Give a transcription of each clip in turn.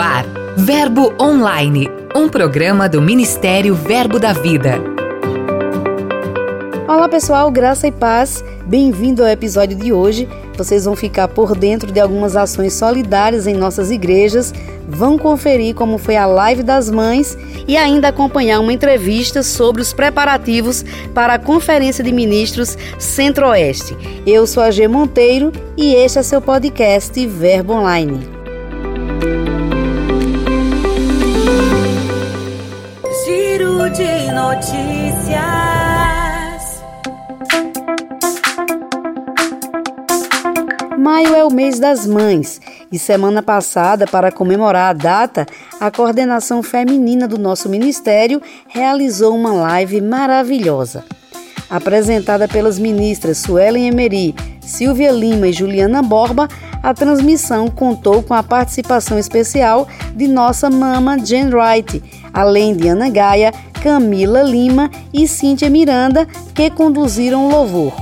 ar, Verbo Online, um programa do Ministério Verbo da Vida. Olá pessoal, graça e paz. Bem-vindo ao episódio de hoje. Vocês vão ficar por dentro de algumas ações solidárias em nossas igrejas, vão conferir como foi a Live das Mães e ainda acompanhar uma entrevista sobre os preparativos para a Conferência de Ministros Centro-Oeste. Eu sou a G Monteiro e este é seu podcast Verbo Online. Notícias. Maio é o mês das mães e semana passada, para comemorar a data, a coordenação feminina do nosso ministério realizou uma live maravilhosa. Apresentada pelas ministras Suelen Emery, Silvia Lima e Juliana Borba, a transmissão contou com a participação especial de nossa mama Jen Wright, além de Ana Gaia, Camila Lima e Cíntia Miranda, que conduziram o louvor.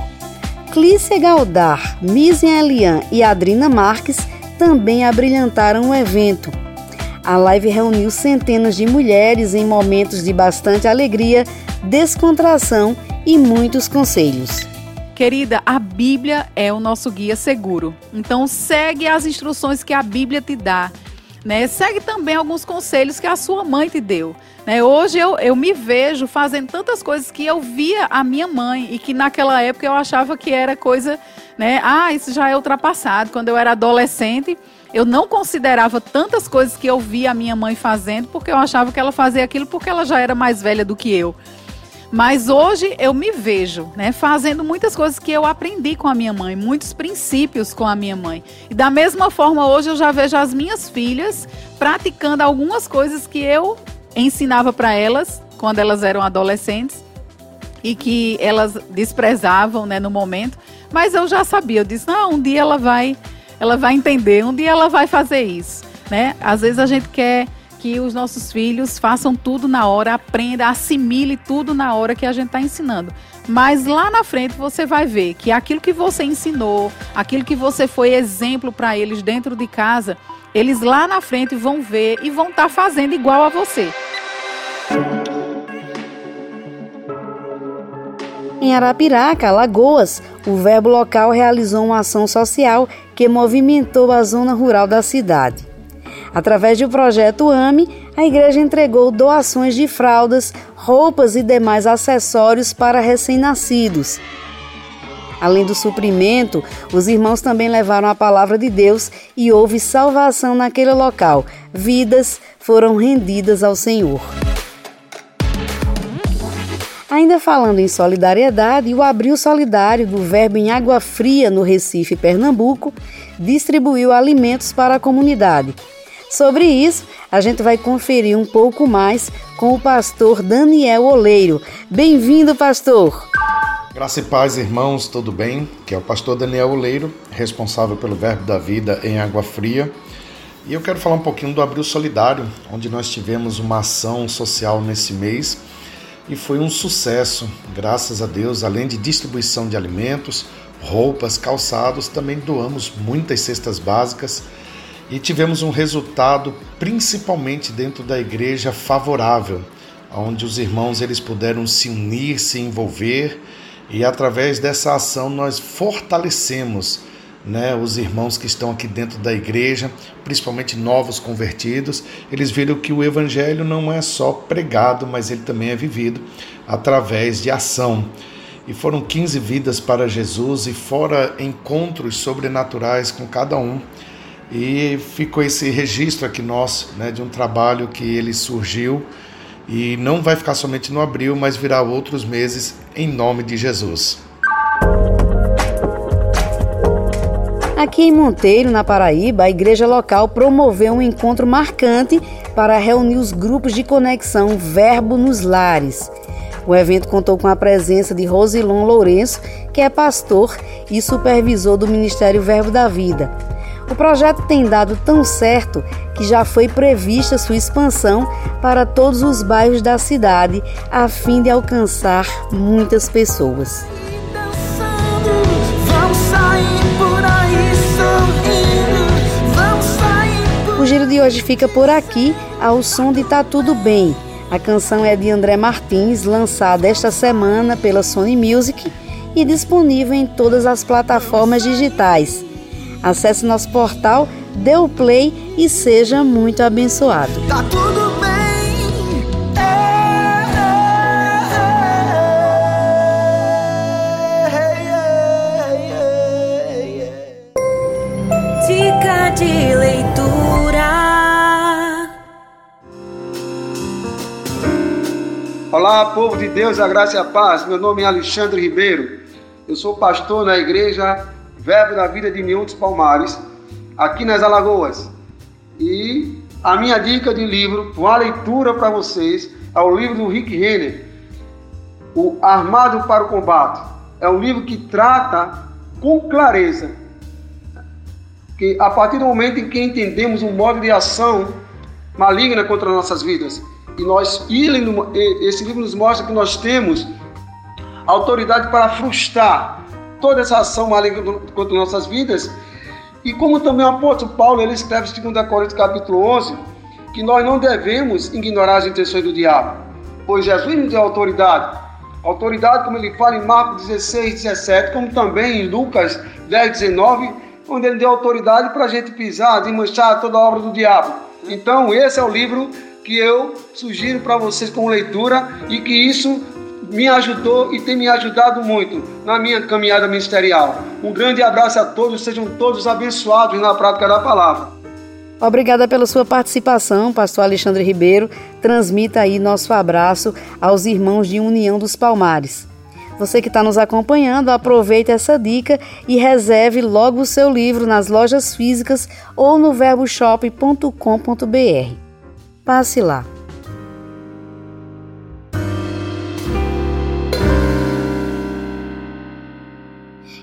Clícia Galdar, Misen Elian e Adrina Marques também abrilhantaram o evento. A live reuniu centenas de mulheres em momentos de bastante alegria, descontração e muitos conselhos. Querida, a Bíblia é o nosso guia seguro. Então segue as instruções que a Bíblia te dá. Né? Segue também alguns conselhos que a sua mãe te deu. Né? Hoje eu, eu me vejo fazendo tantas coisas que eu via a minha mãe e que naquela época eu achava que era coisa, né? Ah, isso já é ultrapassado. Quando eu era adolescente, eu não considerava tantas coisas que eu via a minha mãe fazendo porque eu achava que ela fazia aquilo porque ela já era mais velha do que eu. Mas hoje eu me vejo, né, fazendo muitas coisas que eu aprendi com a minha mãe, muitos princípios com a minha mãe. E da mesma forma, hoje eu já vejo as minhas filhas praticando algumas coisas que eu ensinava para elas quando elas eram adolescentes e que elas desprezavam, né, no momento. Mas eu já sabia, eu disse: "Não, um dia ela vai, ela vai entender, um dia ela vai fazer isso", né? Às vezes a gente quer que os nossos filhos façam tudo na hora, aprenda, assimile tudo na hora que a gente está ensinando. Mas lá na frente você vai ver que aquilo que você ensinou, aquilo que você foi exemplo para eles dentro de casa, eles lá na frente vão ver e vão estar tá fazendo igual a você. Em Arapiraca, Lagoas, o Verbo Local realizou uma ação social que movimentou a zona rural da cidade. Através do projeto AME, a igreja entregou doações de fraldas, roupas e demais acessórios para recém-nascidos. Além do suprimento, os irmãos também levaram a palavra de Deus e houve salvação naquele local. Vidas foram rendidas ao Senhor. Ainda falando em solidariedade, o Abril Solidário do Verbo em Água Fria, no Recife, Pernambuco, distribuiu alimentos para a comunidade. Sobre isso, a gente vai conferir um pouco mais com o pastor Daniel Oleiro. Bem-vindo, pastor! Graça e paz, irmãos, tudo bem? Que é o pastor Daniel Oleiro, responsável pelo Verbo da Vida em Água Fria. E eu quero falar um pouquinho do Abril Solidário, onde nós tivemos uma ação social nesse mês e foi um sucesso, graças a Deus. Além de distribuição de alimentos, roupas, calçados, também doamos muitas cestas básicas e tivemos um resultado principalmente dentro da igreja favorável, onde os irmãos eles puderam se unir, se envolver e através dessa ação nós fortalecemos né, os irmãos que estão aqui dentro da igreja, principalmente novos convertidos, eles viram que o evangelho não é só pregado, mas ele também é vivido através de ação. E foram 15 vidas para Jesus e fora encontros sobrenaturais com cada um. E ficou esse registro aqui nosso, né, de um trabalho que ele surgiu e não vai ficar somente no abril, mas virá outros meses em nome de Jesus. Aqui em Monteiro, na Paraíba, a igreja local promoveu um encontro marcante para reunir os grupos de conexão Verbo nos Lares. O evento contou com a presença de Rosilon Lourenço, que é pastor e supervisor do Ministério Verbo da Vida. O projeto tem dado tão certo que já foi prevista sua expansão para todos os bairros da cidade, a fim de alcançar muitas pessoas. de hoje fica por aqui ao som de Tá Tudo Bem. A canção é de André Martins, lançada esta semana pela Sony Music e disponível em todas as plataformas digitais. Acesse nosso portal, dê o play e seja muito abençoado. Tá tudo bem. Dica de leitura. Olá, povo de Deus, a graça e a paz. Meu nome é Alexandre Ribeiro. Eu sou pastor na igreja Verbo da Vida de Miúdos Palmares, aqui nas Alagoas. E a minha dica de livro, uma leitura para vocês, é o livro do Rick Renner, O Armado para o Combate. É um livro que trata com clareza que a partir do momento em que entendemos um modo de ação maligna contra nossas vidas, e nós esse livro nos mostra que nós temos autoridade para frustrar toda essa ação maligna contra nossas vidas. E como também o apóstolo Paulo, ele escreve em 2 Coríntios capítulo 11, que nós não devemos ignorar as intenções do diabo, pois Jesus nos deu autoridade. Autoridade, como ele fala em Marcos 16, 17, como também em Lucas 10, 19, onde ele deu autoridade para a gente pisar, desmanchar toda a obra do diabo. Então, esse é o livro que eu sugiro para vocês com leitura e que isso me ajudou e tem me ajudado muito na minha caminhada ministerial. Um grande abraço a todos, sejam todos abençoados na prática da palavra. Obrigada pela sua participação, pastor Alexandre Ribeiro. Transmita aí nosso abraço aos irmãos de União dos Palmares. Você que está nos acompanhando, aproveite essa dica e reserve logo o seu livro nas lojas físicas ou no verboshop.com.br. Passe lá.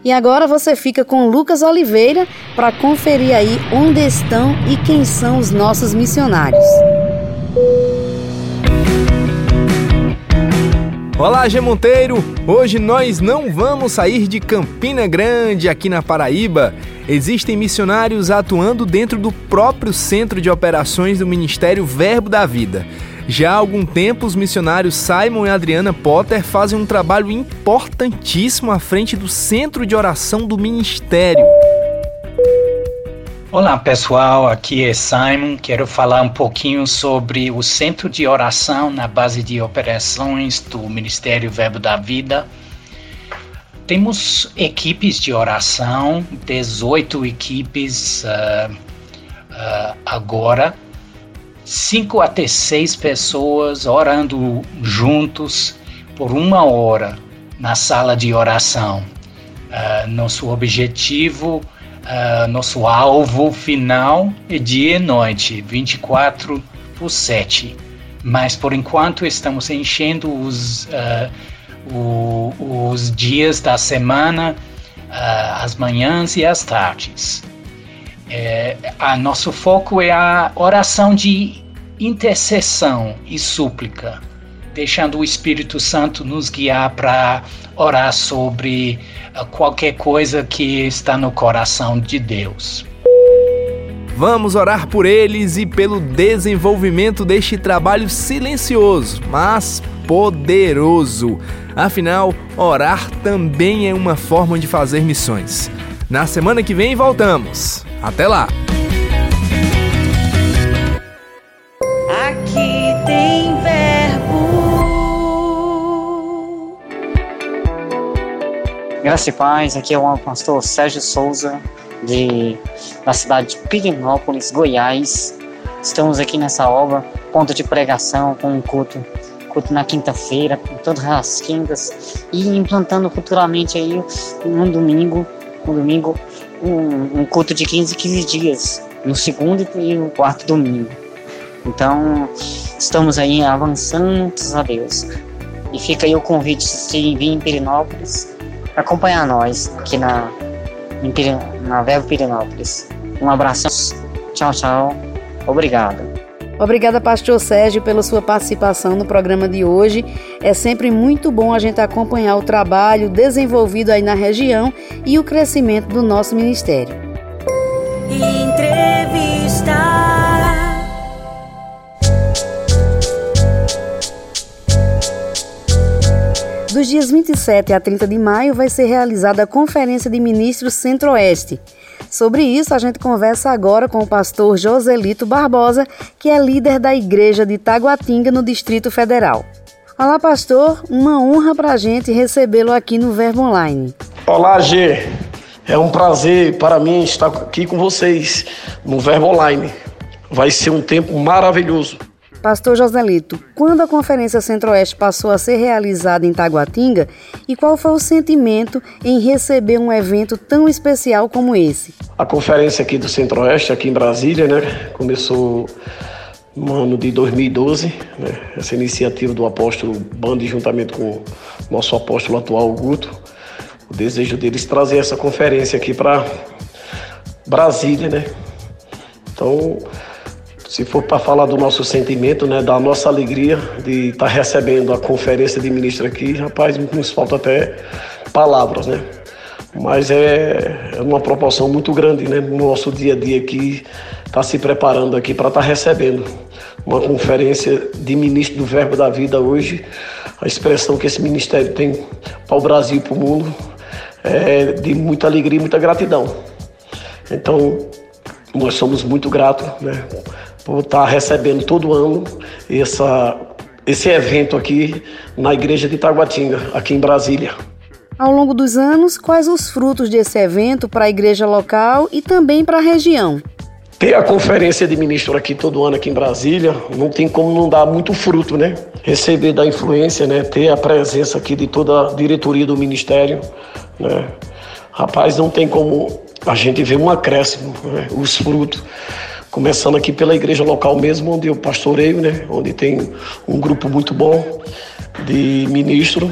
E agora você fica com Lucas Oliveira para conferir aí onde estão e quem são os nossos missionários. Olá, G Monteiro! Hoje nós não vamos sair de Campina Grande, aqui na Paraíba. Existem missionários atuando dentro do próprio centro de operações do Ministério Verbo da Vida. Já há algum tempo, os missionários Simon e Adriana Potter fazem um trabalho importantíssimo à frente do centro de oração do ministério. Olá pessoal, aqui é Simon. Quero falar um pouquinho sobre o centro de oração na base de operações do Ministério Verbo da Vida. Temos equipes de oração, 18 equipes uh, uh, agora cinco até seis pessoas orando juntos por uma hora na sala de oração. Uh, nosso objetivo, uh, nosso alvo final é dia e noite, 24 por 7. Mas por enquanto estamos enchendo os, uh, o, os dias da semana, as manhãs e as tardes. É, a nosso foco é a oração de intercessão e súplica, deixando o Espírito Santo nos guiar para orar sobre uh, qualquer coisa que está no coração de Deus. Vamos orar por eles e pelo desenvolvimento deste trabalho silencioso, mas poderoso. Afinal, orar também é uma forma de fazer missões. Na semana que vem voltamos. Até lá! Aqui tem verbo. Graça e paz, aqui é o pastor Sérgio Souza, de, da cidade de Pirinópolis, Goiás. Estamos aqui nessa obra, ponto de pregação com um culto, culto na quinta-feira, todas as quintas, e implantando futuramente aí um domingo, um domingo um, um culto de 15 15 dias, no segundo e no quarto domingo. Então, estamos aí avançando, a Deus. E fica aí o convite de vir em Pirinópolis acompanhar nós aqui na, em, na Verbo Pirinópolis. Um abraço, tchau, tchau, obrigado. Obrigada, pastor Sérgio, pela sua participação no programa de hoje. É sempre muito bom a gente acompanhar o trabalho desenvolvido aí na região e o crescimento do nosso ministério. Entrevista. Dos dias 27 a 30 de maio vai ser realizada a Conferência de Ministros Centro-Oeste. Sobre isso, a gente conversa agora com o pastor Joselito Barbosa, que é líder da Igreja de Taguatinga, no Distrito Federal. Olá, pastor. Uma honra para a gente recebê-lo aqui no Verbo Online. Olá, G. É um prazer para mim estar aqui com vocês no Verbo Online. Vai ser um tempo maravilhoso. Pastor Joselito, quando a Conferência Centro-Oeste passou a ser realizada em Taguatinga e qual foi o sentimento em receber um evento tão especial como esse? A conferência aqui do Centro-Oeste, aqui em Brasília, né, começou no ano de 2012, né, essa iniciativa do apóstolo Bandi, juntamente com o nosso apóstolo atual, Guto, o desejo deles trazer essa conferência aqui para Brasília, né? Então, se for para falar do nosso sentimento, né, da nossa alegria de estar tá recebendo a conferência de ministro aqui, rapaz, nos falta até palavras, né? Mas é, é uma proporção muito grande, né, no nosso dia a dia aqui, está se preparando aqui para estar tá recebendo uma conferência de ministro do Verbo da Vida hoje. A expressão que esse ministério tem para o Brasil e para o mundo é de muita alegria e muita gratidão. Então, nós somos muito gratos né, por estar recebendo todo ano essa, esse evento aqui na igreja de Taguatinga, aqui em Brasília. Ao longo dos anos, quais os frutos desse evento para a igreja local e também para a região? Ter a conferência de ministro aqui todo ano aqui em Brasília, não tem como não dar muito fruto, né? Receber da influência, né? Ter a presença aqui de toda a diretoria do ministério, né? Rapaz, não tem como a gente ver um acréscimo, né? os frutos. Começando aqui pela igreja local mesmo, onde eu pastoreio, né? Onde tem um grupo muito bom de ministro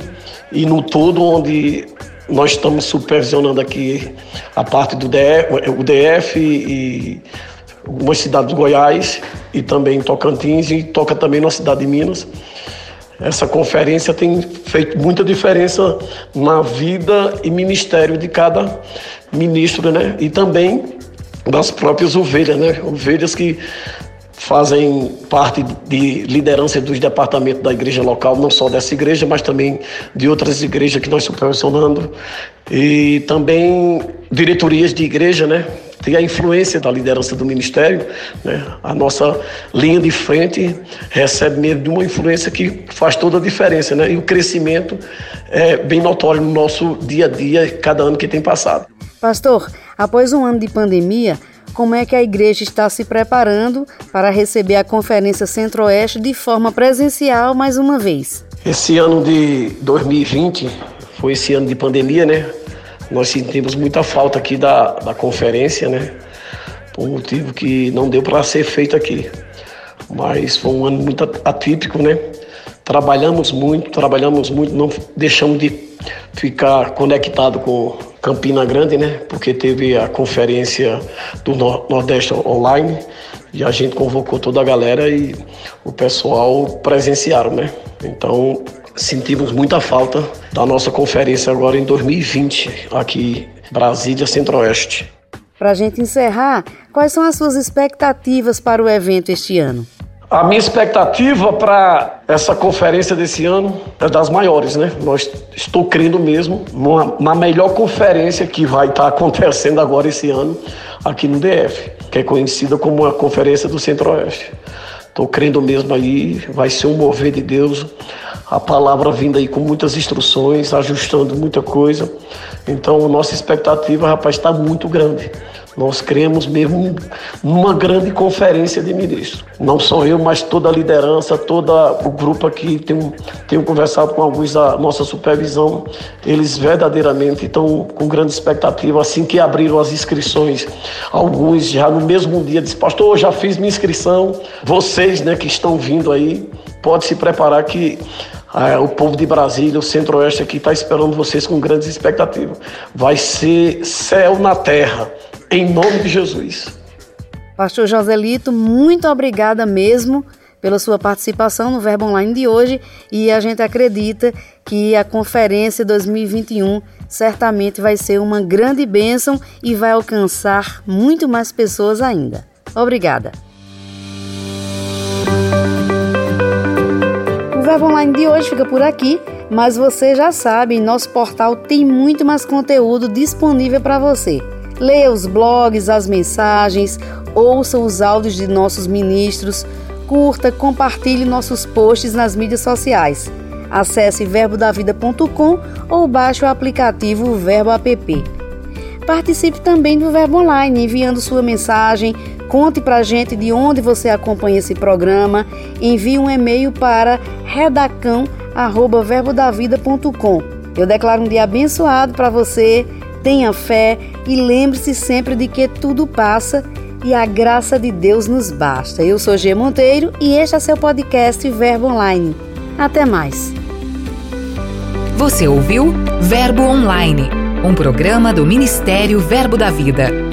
e no todo onde nós estamos supervisionando aqui a parte do DF, o DF e algumas cidades do Goiás e também Tocantins e toca também na cidade de Minas. Essa conferência tem feito muita diferença na vida e ministério de cada ministro, né? E também das próprias ovelhas, né? Ovelhas que fazem parte de liderança dos departamentos da igreja local, não só dessa igreja, mas também de outras igrejas que nós supervisionando e também diretorias de igreja, né? Tem a influência da liderança do ministério, né? a nossa linha de frente recebe mesmo de uma influência que faz toda a diferença, né? e o crescimento é bem notório no nosso dia a dia, cada ano que tem passado. Pastor, após um ano de pandemia, como é que a igreja está se preparando para receber a Conferência Centro-Oeste de forma presencial mais uma vez? Esse ano de 2020 foi esse ano de pandemia, né? Nós sentimos muita falta aqui da, da conferência, né? Por um motivo que não deu para ser feito aqui. Mas foi um ano muito atípico, né? Trabalhamos muito, trabalhamos muito, não deixamos de ficar conectado com Campina Grande, né? Porque teve a conferência do Nordeste Online e a gente convocou toda a galera e o pessoal presenciaram, né? Então sentimos muita falta da nossa conferência agora em 2020, aqui Brasília Centro-Oeste. Para a gente encerrar, quais são as suas expectativas para o evento este ano? A minha expectativa para essa conferência desse ano é das maiores, né? Nós estou crendo mesmo numa, na melhor conferência que vai estar acontecendo agora esse ano aqui no DF, que é conhecida como a Conferência do Centro-Oeste. Estou crendo mesmo aí, vai ser um mover de Deus, a palavra vindo aí com muitas instruções, ajustando muita coisa. Então, nossa expectativa, rapaz, está muito grande. Nós cremos mesmo numa grande conferência de ministros. Não só eu, mas toda a liderança, todo o grupo aqui, tenho, tenho conversado com alguns da nossa supervisão, eles verdadeiramente estão com grande expectativa. Assim que abriram as inscrições, alguns já no mesmo dia disseram, pastor, já fiz minha inscrição. Vocês né, que estão vindo aí, pode se preparar que ah, o povo de Brasília, o Centro-Oeste aqui está esperando vocês com grandes expectativas. Vai ser céu na terra em nome de Jesus. Pastor Joselito, muito obrigada mesmo pela sua participação no Verbo Online de hoje e a gente acredita que a conferência 2021 certamente vai ser uma grande bênção e vai alcançar muito mais pessoas ainda. Obrigada. O Verbo Online de hoje fica por aqui. Mas você já sabe, nosso portal tem muito mais conteúdo disponível para você. Leia os blogs, as mensagens, ouça os áudios de nossos ministros, curta, compartilhe nossos posts nas mídias sociais. Acesse verbodavida.com ou baixe o aplicativo Verbo App. Participe também do Verbo Online, enviando sua mensagem, conte pra gente de onde você acompanha esse programa, envie um e-mail para redacão@verbodavida.com. Eu declaro um dia abençoado para você. Tenha fé e lembre-se sempre de que tudo passa e a graça de Deus nos basta. Eu sou G Monteiro e este é seu podcast Verbo Online. Até mais. Você ouviu Verbo Online, um programa do Ministério Verbo da Vida.